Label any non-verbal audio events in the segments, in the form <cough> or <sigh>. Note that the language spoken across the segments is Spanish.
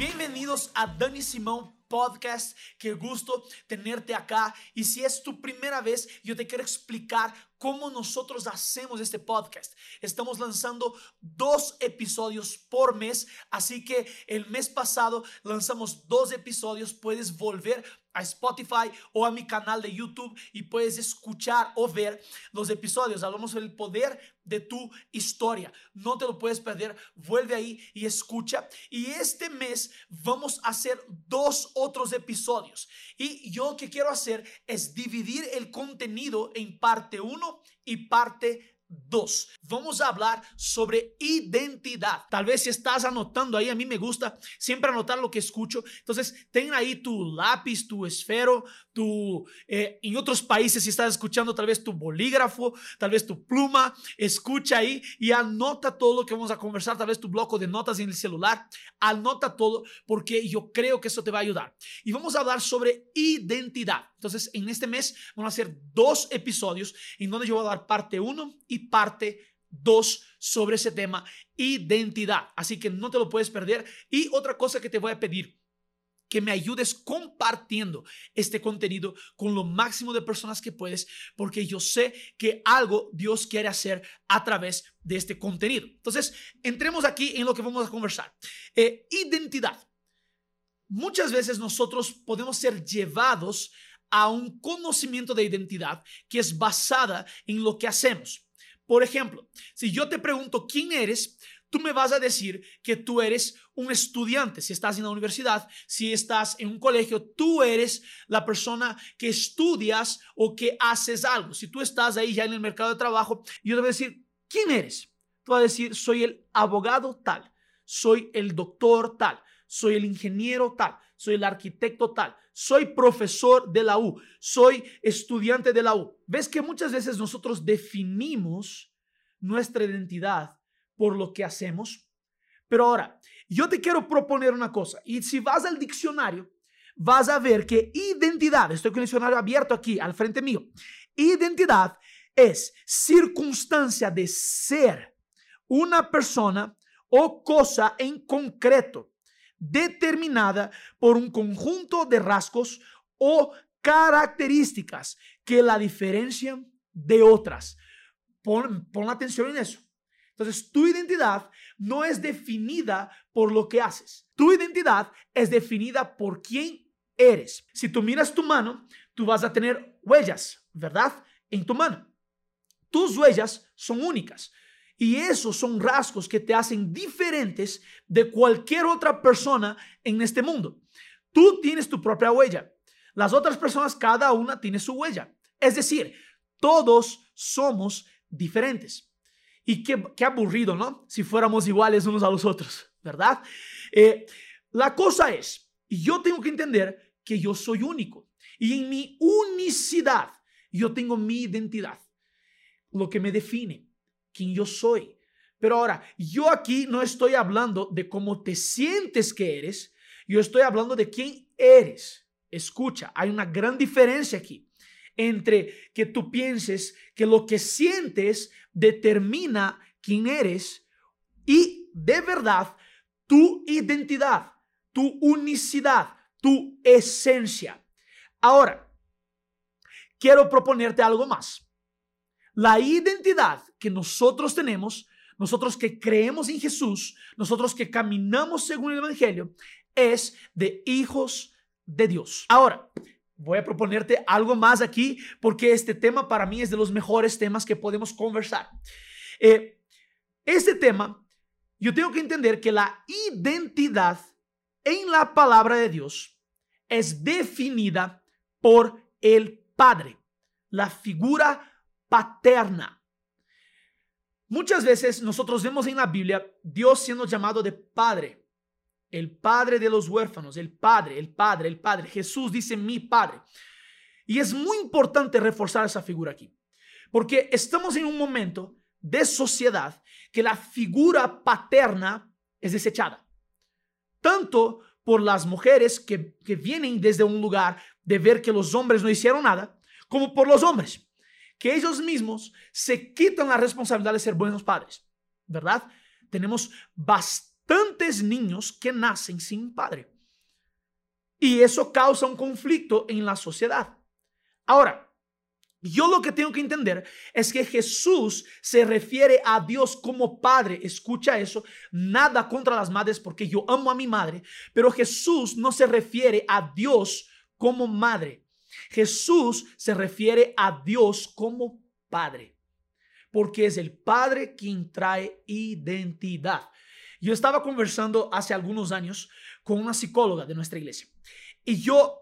Bienvenidos a Dani Simón Podcast. Qué gusto tenerte acá. Y si es tu primera vez, yo te quiero explicar cómo nosotros hacemos este podcast. Estamos lanzando dos episodios por mes, así que el mes pasado lanzamos dos episodios. Puedes volver a Spotify o a mi canal de YouTube y puedes escuchar o ver los episodios. Hablamos del poder de tu historia. No te lo puedes perder. Vuelve ahí y escucha. Y este mes vamos a hacer dos otros episodios. Y yo lo que quiero hacer es dividir el contenido en parte 1 y parte 2. Vamos a hablar sobre identidad. Tal vez si estás anotando ahí, a mí me gusta siempre anotar lo que escucho. Entonces, ten ahí tu lápiz, tu esfero, tu, eh, en otros países, si estás escuchando, tal vez tu bolígrafo, tal vez tu pluma, escucha ahí y anota todo lo que vamos a conversar, tal vez tu bloco de notas en el celular, anota todo porque yo creo que eso te va a ayudar. Y vamos a hablar sobre identidad. Entonces, en este mes vamos a hacer dos episodios en donde yo voy a dar parte 1 y parte 2 sobre ese tema, identidad. Así que no te lo puedes perder. Y otra cosa que te voy a pedir, que me ayudes compartiendo este contenido con lo máximo de personas que puedes, porque yo sé que algo Dios quiere hacer a través de este contenido. Entonces, entremos aquí en lo que vamos a conversar. Eh, identidad. Muchas veces nosotros podemos ser llevados a un conocimiento de identidad que es basada en lo que hacemos. Por ejemplo, si yo te pregunto quién eres, tú me vas a decir que tú eres un estudiante. Si estás en la universidad, si estás en un colegio, tú eres la persona que estudias o que haces algo. Si tú estás ahí ya en el mercado de trabajo, yo te voy a decir, ¿quién eres? Tú vas a decir, soy el abogado tal, soy el doctor tal, soy el ingeniero tal, soy el arquitecto tal, soy profesor de la U, soy estudiante de la U. ¿Ves que muchas veces nosotros definimos nuestra identidad por lo que hacemos? Pero ahora, yo te quiero proponer una cosa, y si vas al diccionario, vas a ver que identidad, estoy con el diccionario abierto aquí al frente mío, identidad es circunstancia de ser una persona o cosa en concreto determinada por un conjunto de rasgos o características que la diferencian de otras. Pon, atención en eso. Entonces, tu identidad no es definida por lo que haces. Tu identidad es definida por quién eres. Si tú miras tu mano, tú vas a tener huellas, ¿verdad? En tu mano. Tus huellas son únicas. Y esos son rasgos que te hacen diferentes de cualquier otra persona en este mundo. Tú tienes tu propia huella. Las otras personas, cada una tiene su huella. Es decir, todos somos diferentes. Y qué, qué aburrido, ¿no? Si fuéramos iguales unos a los otros, ¿verdad? Eh, la cosa es, yo tengo que entender que yo soy único. Y en mi unicidad, yo tengo mi identidad, lo que me define quién yo soy. Pero ahora, yo aquí no estoy hablando de cómo te sientes que eres, yo estoy hablando de quién eres. Escucha, hay una gran diferencia aquí entre que tú pienses que lo que sientes determina quién eres y de verdad tu identidad, tu unicidad, tu esencia. Ahora, quiero proponerte algo más. La identidad que nosotros tenemos, nosotros que creemos en Jesús, nosotros que caminamos según el Evangelio, es de hijos de Dios. Ahora, voy a proponerte algo más aquí porque este tema para mí es de los mejores temas que podemos conversar. Eh, este tema, yo tengo que entender que la identidad en la palabra de Dios es definida por el Padre, la figura paterna. Muchas veces nosotros vemos en la Biblia Dios siendo llamado de Padre, el Padre de los huérfanos, el Padre, el Padre, el Padre. Jesús dice mi Padre. Y es muy importante reforzar esa figura aquí, porque estamos en un momento de sociedad que la figura paterna es desechada, tanto por las mujeres que, que vienen desde un lugar de ver que los hombres no hicieron nada, como por los hombres que ellos mismos se quitan la responsabilidad de ser buenos padres, ¿verdad? Tenemos bastante bastantes niños que nacen sin padre. Y eso causa un conflicto en la sociedad. Ahora, yo lo que tengo que entender es que Jesús se refiere a Dios como Padre. Escucha eso. Nada contra las madres porque yo amo a mi madre. Pero Jesús no se refiere a Dios como madre. Jesús se refiere a Dios como Padre. Porque es el Padre quien trae identidad. Yo estaba conversando hace algunos años con una psicóloga de nuestra iglesia. Y yo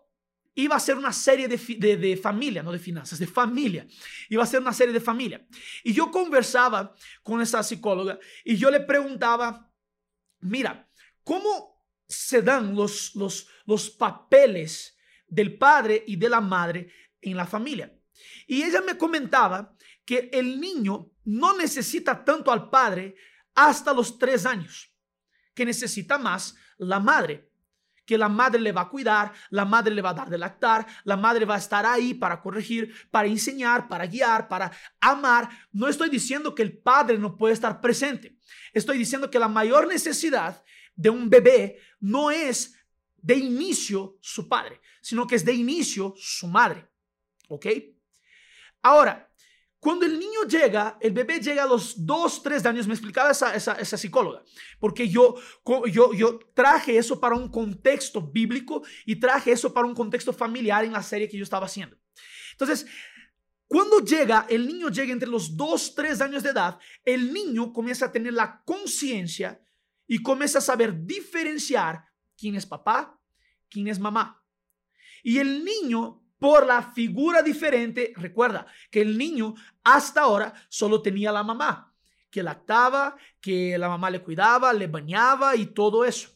iba a ser una serie de, familia, no de finanzas, de familia. Iba a ser una serie de familia. Y yo conversaba con esa psicóloga y yo le preguntaba, mira, ¿cómo se dan los, los, los papeles del padre y de la madre en la familia? Y ella me comentaba que el niño no necesita tanto al padre hasta los tres años, que necesita más la madre que la madre le va a cuidar, la madre le va a dar de lactar, la madre va a estar ahí para corregir, para enseñar, para guiar, para amar. No estoy diciendo que el padre no puede estar presente. Estoy diciendo que la mayor necesidad de un bebé no es de inicio su padre, sino que es de inicio su madre. ¿Ok? Ahora, cuando el niño llega, el bebé llega a los dos, tres años, me explicaba esa, esa, psicóloga, porque yo, yo, yo traje eso para un contexto bíblico y traje eso para un contexto familiar en la serie que yo estaba haciendo. Entonces, cuando llega, el niño llega entre los dos, tres años de edad, el niño comienza a tener la conciencia y comienza a saber diferenciar quién es papá, quién es mamá. Y el niño por la figura diferente. Recuerda que el niño hasta ahora solo tenía la mamá, que lactaba, que la mamá le cuidaba, le bañaba y todo eso.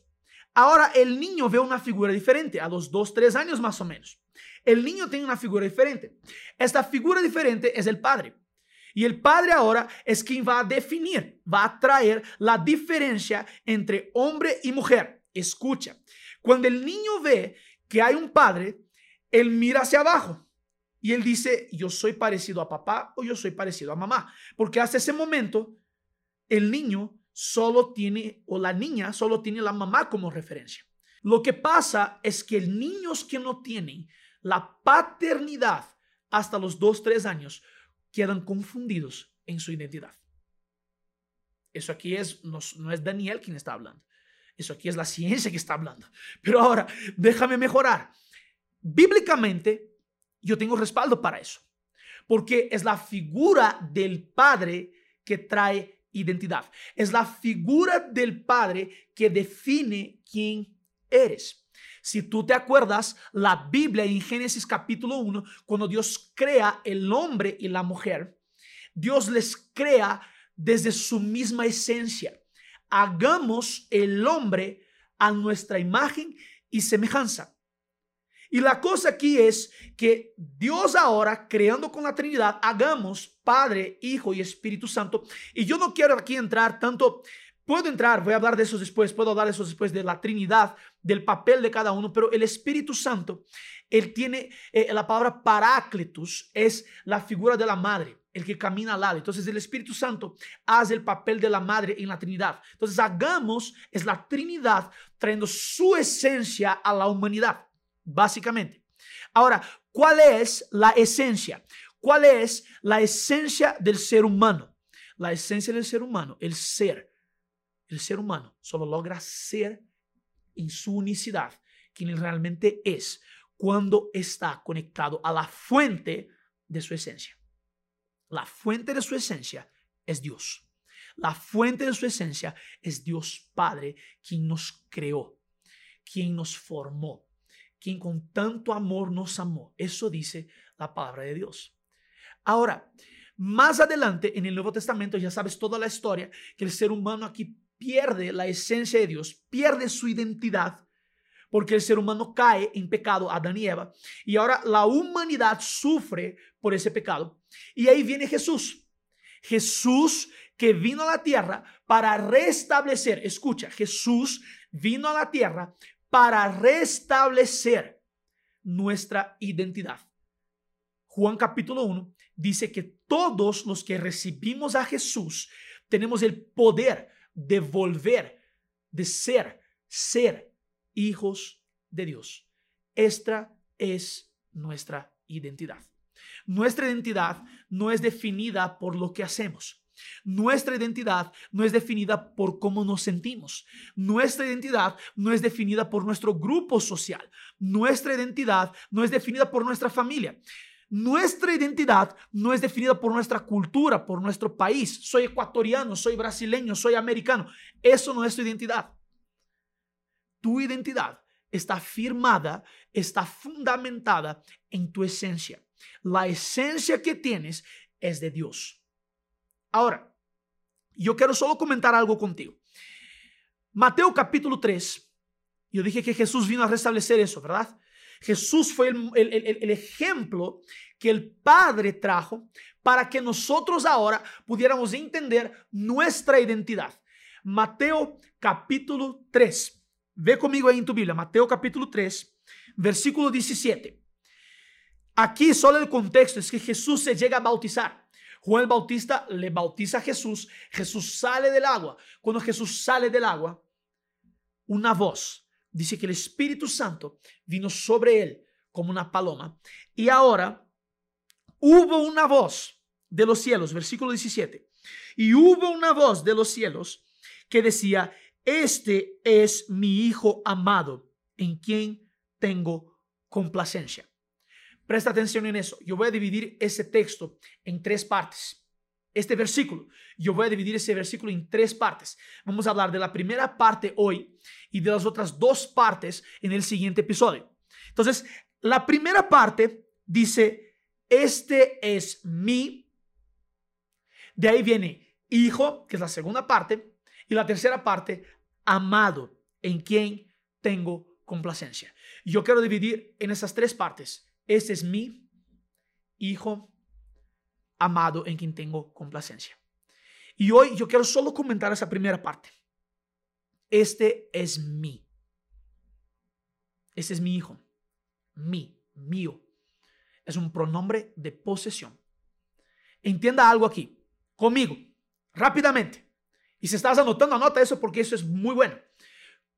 Ahora el niño ve una figura diferente, a los dos, tres años más o menos. El niño tiene una figura diferente. Esta figura diferente es el padre. Y el padre ahora es quien va a definir, va a traer la diferencia entre hombre y mujer. Escucha, cuando el niño ve que hay un padre, él mira hacia abajo y él dice, yo soy parecido a papá o yo soy parecido a mamá. Porque hasta ese momento, el niño solo tiene, o la niña solo tiene la mamá como referencia. Lo que pasa es que niños que no tienen la paternidad hasta los 2, 3 años quedan confundidos en su identidad. Eso aquí es, no, no es Daniel quien está hablando. Eso aquí es la ciencia que está hablando. Pero ahora, déjame mejorar. Bíblicamente, yo tengo respaldo para eso, porque es la figura del Padre que trae identidad. Es la figura del Padre que define quién eres. Si tú te acuerdas, la Biblia en Génesis capítulo 1, cuando Dios crea el hombre y la mujer, Dios les crea desde su misma esencia. Hagamos el hombre a nuestra imagen y semejanza. Y la cosa aquí es que Dios ahora, creando con la Trinidad, hagamos Padre, Hijo y Espíritu Santo. Y yo no quiero aquí entrar tanto, puedo entrar, voy a hablar de eso después, puedo hablar de eso después, de la Trinidad, del papel de cada uno, pero el Espíritu Santo, él tiene eh, la palabra paráclitus, es la figura de la madre el que camina al lado. Entonces el Espíritu Santo hace el papel de la madre en la Trinidad. Entonces hagamos es la Trinidad trayendo su esencia a la humanidad básicamente. Ahora, ¿cuál es la esencia? ¿Cuál es la esencia del ser humano? La esencia del ser humano, el ser. El ser humano solo logra ser en su unicidad, quien realmente es, cuando está conectado a la fuente de su esencia. La fuente de su esencia es Dios. La fuente de su esencia es Dios Padre, quien nos creó, quien nos formó, quien con tanto amor nos amó. Eso dice la palabra de Dios. Ahora, más adelante en el Nuevo Testamento ya sabes toda la historia, que el ser humano aquí pierde la esencia de Dios, pierde su identidad, porque el ser humano cae en pecado, Adán y Eva, y ahora la humanidad sufre por ese pecado. Y ahí viene Jesús. Jesús que vino a la tierra para restablecer, escucha, Jesús vino a la tierra para restablecer nuestra identidad. Juan capítulo 1 dice que todos los que recibimos a Jesús tenemos el poder de volver de ser, ser hijos de Dios. Esta es nuestra identidad. Nuestra identidad no es definida por lo que hacemos. Nuestra identidad no es definida por cómo nos sentimos. Nuestra identidad no es definida por nuestro grupo social. Nuestra identidad no es definida por nuestra familia. Nuestra identidad no es definida por nuestra cultura, por nuestro país. Soy ecuatoriano, soy brasileño, soy americano. Eso no es tu identidad. Tu identidad está firmada, está fundamentada en tu esencia. La esencia que tienes es de Dios. Ahora, yo quiero solo comentar algo contigo. Mateo capítulo 3, yo dije que Jesús vino a restablecer eso, ¿verdad? Jesús fue el, el, ejemplo que el Padre trajo para que nosotros ahora pudiéramos entender nuestra identidad. Mateo capítulo 3. Ve conmigo ahí en tu Biblia, Mateo capítulo 3, versículo 17. Aquí solo el contexto es que Jesús se llega a bautizar. Juan el Bautista le bautiza a Jesús, Jesús sale del agua. Cuando Jesús sale del agua, una voz dice que el Espíritu Santo vino sobre él como una paloma. Y ahora hubo una voz de los cielos, versículo 17. Y hubo una voz de los cielos que decía, este es mi Hijo amado, en quien tengo complacencia. Presta atención en eso. Yo voy a dividir ese texto en tres partes. Este versículo, yo voy a dividir ese versículo en tres partes. Vamos a hablar de la primera parte hoy y de las otras dos partes en el siguiente episodio. Entonces, la primera parte dice, este es mi. De ahí viene hijo, que es la segunda parte. Y la tercera parte, amado, en quien tengo complacencia. Yo quiero dividir en esas tres partes este es mi Hijo amado en quien tengo complacencia. Y hoy yo quiero solo comentar esa primera parte. Este es mi. Este es mi hijo. Mi, mío. Es un pronombre de posesión. Entienda algo aquí. Conmigo. Rápidamente. Y si estás anotando, anota eso porque eso es muy bueno.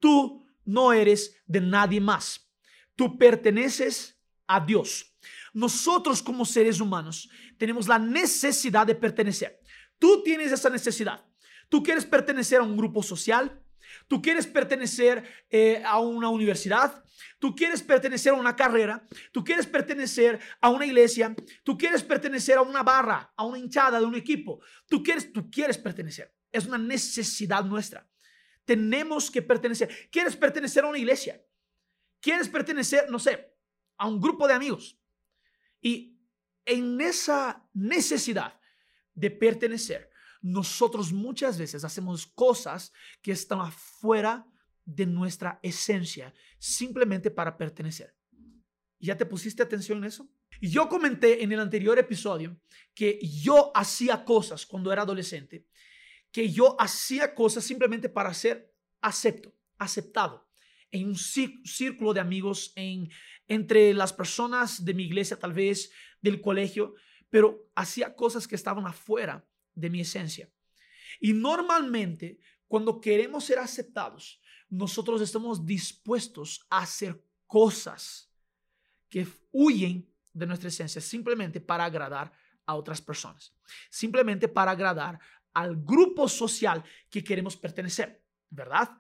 Tú no eres de nadie más. Tú perteneces a Dios. Nosotros como seres humanos tenemos la necesidad de pertenecer. Tú tienes esa necesidad. Tú quieres pertenecer a un grupo social. Tú quieres pertenecer eh, a una universidad. Tú quieres pertenecer a una carrera. Tú quieres pertenecer a una iglesia. Tú quieres pertenecer a una barra, a una hinchada de un equipo. Tú quieres, tú quieres pertenecer. Es una necesidad nuestra. Tenemos que pertenecer. ¿Quieres pertenecer a una iglesia? ¿Quieres pertenecer, no sé, a un grupo de amigos. Y en esa necesidad de pertenecer, nosotros muchas veces hacemos cosas que están afuera de nuestra esencia, simplemente para pertenecer. ¿Ya te pusiste atención en eso? Yo comenté en el anterior episodio que yo hacía cosas cuando era adolescente, que yo hacía cosas simplemente para ser acepto, aceptado en un círculo de amigos, en, entre las personas de mi iglesia, tal vez del colegio, pero hacía cosas que estaban afuera de mi esencia. Y normalmente, cuando queremos ser aceptados, nosotros estamos dispuestos a hacer cosas que huyen de nuestra esencia simplemente para agradar a otras personas, simplemente para agradar al grupo social que queremos pertenecer, ¿verdad?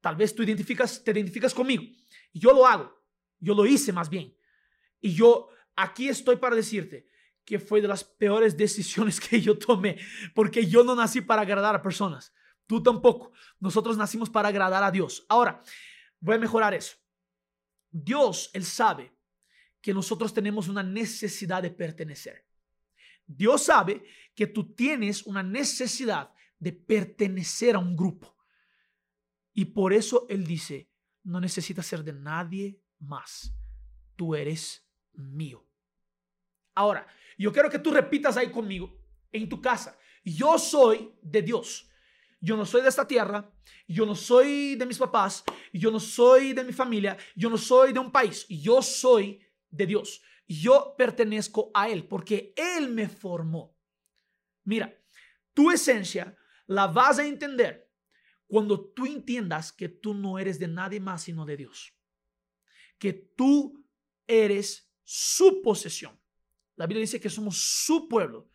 Tal vez tú identificas, te identificas conmigo. Yo lo hago. Yo lo hice más bien. Y yo aquí estoy para decirte que fue de las peores <laughs> decisiones que yo tomé, porque yo no nací para agradar a personas. Tú tampoco. Nosotros nacimos para agradar a Dios. Ahora, voy a mejorar eso. Dios, Él sabe que nosotros tenemos una necesidad de pertenecer. Dios sabe que tú tienes una necesidad de pertenecer a un grupo. Y por eso Él dice, no necesitas ser de nadie más. Tú eres mío. Ahora, yo quiero que tú repitas ahí conmigo, en tu casa. Yo soy de Dios. Yo no soy de esta tierra, yo no soy de mis papás, yo no soy de mi familia, yo no soy de un país, yo soy de Dios. Yo pertenezco a Él porque Él me formó. Mira, tu esencia la vas a entender cuando tú entiendas que tú no eres de nadie más sino de Dios. Que tú eres su posesión. La Biblia dice que somos su pueblo,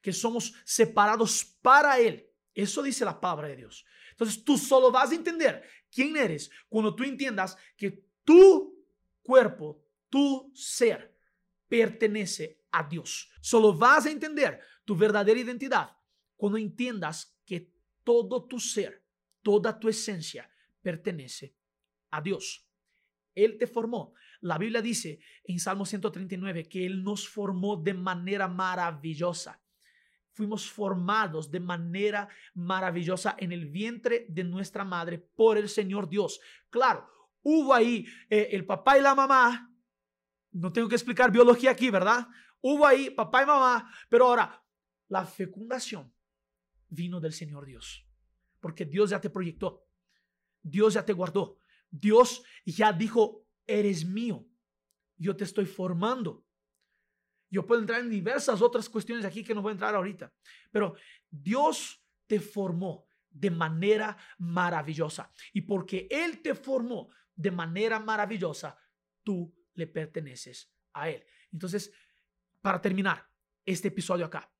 que somos separados para Él. Eso dice la palabra de Dios. Entonces tú solo vas a entender quién eres cuando tú entiendas que tu cuerpo, tu ser, pertenece a Dios. Solo vas a entender tu verdadera identidad cuando entiendas que todo tu ser, toda tu esencia pertenece a Dios. Él te formó. La Biblia dice en Salmo 139 que Él nos formó de manera maravillosa. Fuimos formados de manera maravillosa en el vientre de nuestra madre por el Señor Dios. Claro, hubo ahí eh, el papá y la mamá. No tengo que explicar biología aquí, ¿verdad? Hubo ahí papá y mamá, pero ahora la fecundación vino del Señor Dios, porque Dios ya te proyectó, Dios ya te guardó, Dios ya dijo, eres mío, yo te estoy formando. Yo puedo entrar en diversas otras cuestiones aquí que no voy a entrar ahorita, pero Dios te formó de manera maravillosa y porque Él te formó de manera maravillosa, tú le perteneces a Él. Entonces, para terminar este episodio acá,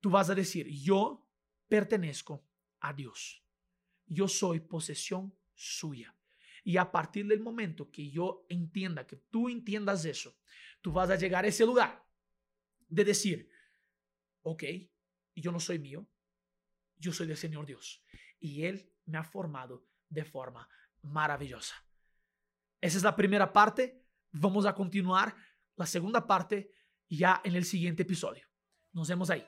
tú vas a decir, yo pertenezco a Dios. Yo soy posesión suya. Y a partir del momento que yo entienda, que tú entiendas eso, tú vas a llegar a ese lugar de decir, ok, yo no soy mío, yo soy del Señor Dios. Y Él me ha formado de forma maravillosa. Esa es la primera parte. Vamos a continuar la segunda parte ya en el siguiente episodio. Nos vemos ahí.